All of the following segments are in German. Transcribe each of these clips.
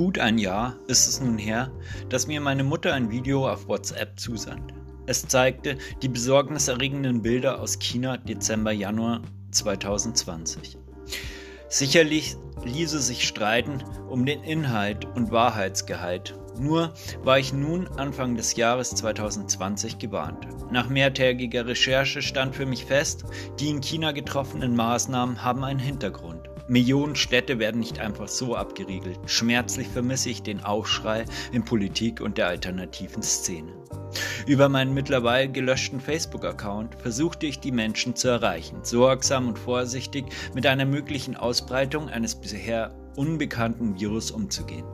Gut ein Jahr ist es nun her, dass mir meine Mutter ein Video auf WhatsApp zusandte. Es zeigte die besorgniserregenden Bilder aus China Dezember, Januar 2020. Sicherlich ließe sich streiten um den Inhalt und Wahrheitsgehalt. Nur war ich nun Anfang des Jahres 2020 gewarnt. Nach mehrtägiger Recherche stand für mich fest, die in China getroffenen Maßnahmen haben einen Hintergrund. Millionen Städte werden nicht einfach so abgeriegelt. Schmerzlich vermisse ich den Aufschrei in Politik und der alternativen Szene. Über meinen mittlerweile gelöschten Facebook-Account versuchte ich die Menschen zu erreichen, sorgsam und vorsichtig mit einer möglichen Ausbreitung eines bisher unbekannten Virus umzugehen.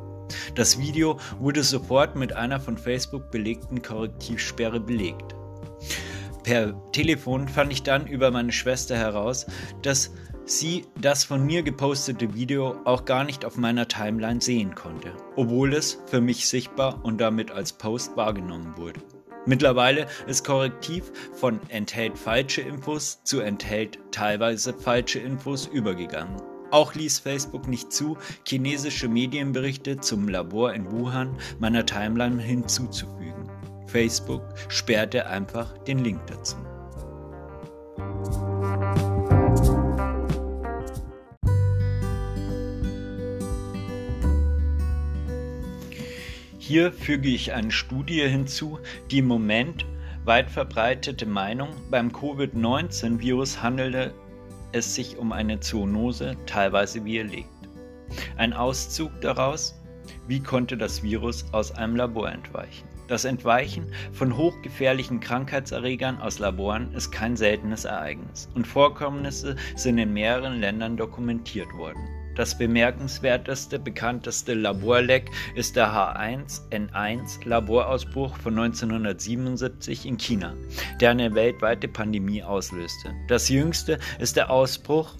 Das Video wurde sofort mit einer von Facebook belegten Korrektivsperre belegt. Per Telefon fand ich dann über meine Schwester heraus, dass sie das von mir gepostete Video auch gar nicht auf meiner Timeline sehen konnte, obwohl es für mich sichtbar und damit als Post wahrgenommen wurde. Mittlerweile ist Korrektiv von enthält falsche Infos zu enthält teilweise falsche Infos übergegangen. Auch ließ Facebook nicht zu, chinesische Medienberichte zum Labor in Wuhan meiner Timeline hinzuzufügen. Facebook sperrte einfach den Link dazu. Hier füge ich eine Studie hinzu, die im Moment weit verbreitete Meinung, beim Covid-19-Virus handelte es sich um eine Zoonose, teilweise widerlegt. Ein Auszug daraus, wie konnte das Virus aus einem Labor entweichen? Das Entweichen von hochgefährlichen Krankheitserregern aus Laboren ist kein seltenes Ereignis und Vorkommnisse sind in mehreren Ländern dokumentiert worden. Das bemerkenswerteste, bekannteste Laborleck ist der H1N1 Laborausbruch von 1977 in China, der eine weltweite Pandemie auslöste. Das jüngste ist der Ausbruch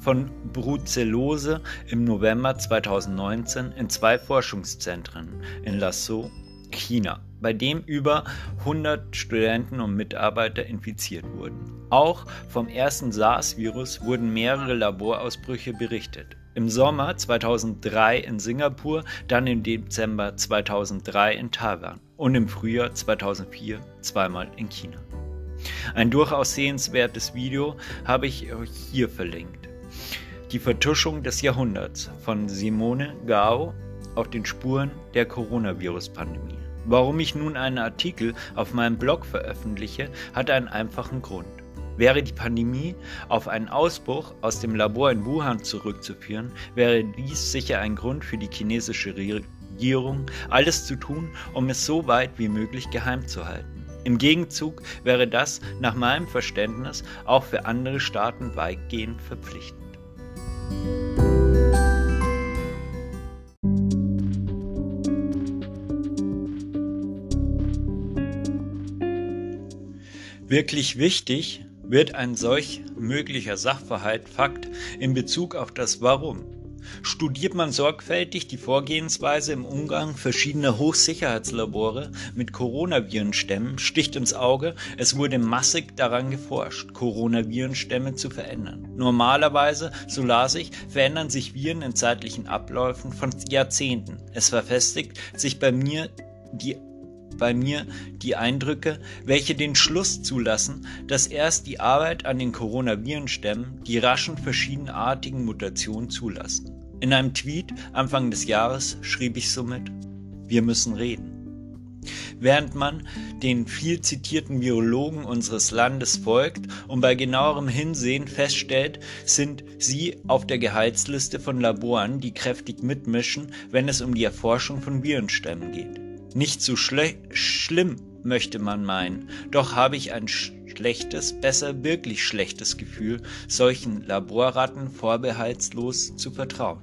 von Brucellose im November 2019 in zwei Forschungszentren in Lasso, China, bei dem über 100 Studenten und Mitarbeiter infiziert wurden. Auch vom ersten SARS-Virus wurden mehrere Laborausbrüche berichtet. Im Sommer 2003 in Singapur, dann im Dezember 2003 in Taiwan und im Frühjahr 2004 zweimal in China. Ein durchaus sehenswertes Video habe ich euch hier verlinkt. Die Vertuschung des Jahrhunderts von Simone Gao auf den Spuren der Coronavirus-Pandemie. Warum ich nun einen Artikel auf meinem Blog veröffentliche, hat einen einfachen Grund. Wäre die Pandemie auf einen Ausbruch aus dem Labor in Wuhan zurückzuführen, wäre dies sicher ein Grund für die chinesische Regierung, alles zu tun, um es so weit wie möglich geheim zu halten. Im Gegenzug wäre das nach meinem Verständnis auch für andere Staaten weitgehend verpflichtend. Wirklich wichtig wird ein solch möglicher Sachverhalt Fakt in Bezug auf das Warum. Studiert man sorgfältig die Vorgehensweise im Umgang verschiedener Hochsicherheitslabore mit Coronavirenstämmen, sticht ins Auge, es wurde massig daran geforscht, Coronavirenstämme zu verändern. Normalerweise, so las ich, verändern sich Viren in zeitlichen Abläufen von Jahrzehnten. Es verfestigt sich bei mir die bei mir die Eindrücke, welche den Schluss zulassen, dass erst die Arbeit an den Coronavirenstämmen die raschen verschiedenartigen Mutationen zulassen. In einem Tweet Anfang des Jahres schrieb ich somit, wir müssen reden. Während man den viel zitierten Virologen unseres Landes folgt und bei genauerem Hinsehen feststellt, sind sie auf der Gehaltsliste von Laboren, die kräftig mitmischen, wenn es um die Erforschung von Virenstämmen geht. Nicht so schlimm, möchte man meinen, doch habe ich ein schlechtes, besser wirklich schlechtes Gefühl, solchen Laborratten vorbehaltslos zu vertrauen.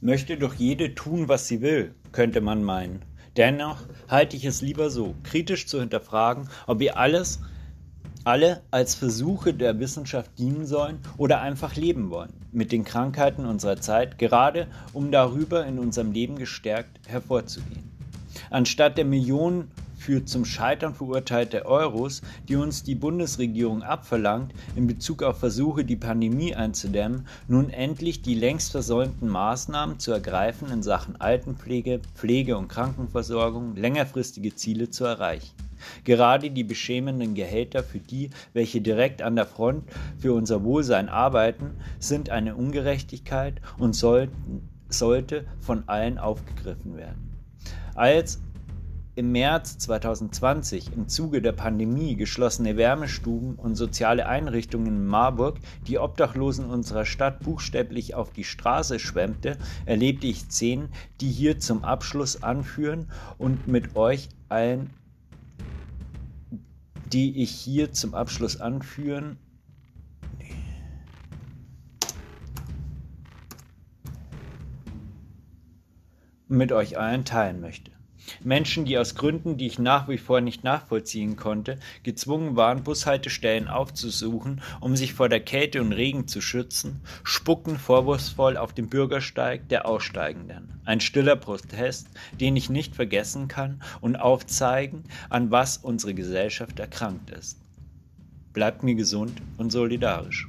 Möchte doch jede tun, was sie will, könnte man meinen. Dennoch halte ich es lieber so, kritisch zu hinterfragen, ob wir alles, alle als Versuche der Wissenschaft dienen sollen oder einfach leben wollen, mit den Krankheiten unserer Zeit, gerade um darüber in unserem Leben gestärkt hervorzugehen. Anstatt der Millionen für zum Scheitern verurteilte Euros, die uns die Bundesregierung abverlangt, in Bezug auf Versuche, die Pandemie einzudämmen, nun endlich die längst versäumten Maßnahmen zu ergreifen in Sachen Altenpflege, Pflege und Krankenversorgung, längerfristige Ziele zu erreichen. Gerade die beschämenden Gehälter für die, welche direkt an der Front für unser Wohlsein arbeiten, sind eine Ungerechtigkeit und sollten, sollte von allen aufgegriffen werden. Als im März 2020 im Zuge der Pandemie geschlossene Wärmestuben und soziale Einrichtungen in Marburg die Obdachlosen unserer Stadt buchstäblich auf die Straße schwemmte, erlebte ich Szenen, die hier zum Abschluss anführen und mit euch allen die ich hier zum Abschluss anführen mit euch allen teilen möchte. Menschen, die aus Gründen, die ich nach wie vor nicht nachvollziehen konnte, gezwungen waren, Bushaltestellen aufzusuchen, um sich vor der Kälte und Regen zu schützen, spuckten vorwurfsvoll auf den Bürgersteig der Aussteigenden. Ein stiller Protest, den ich nicht vergessen kann und aufzeigen, an was unsere Gesellschaft erkrankt ist. Bleibt mir gesund und solidarisch.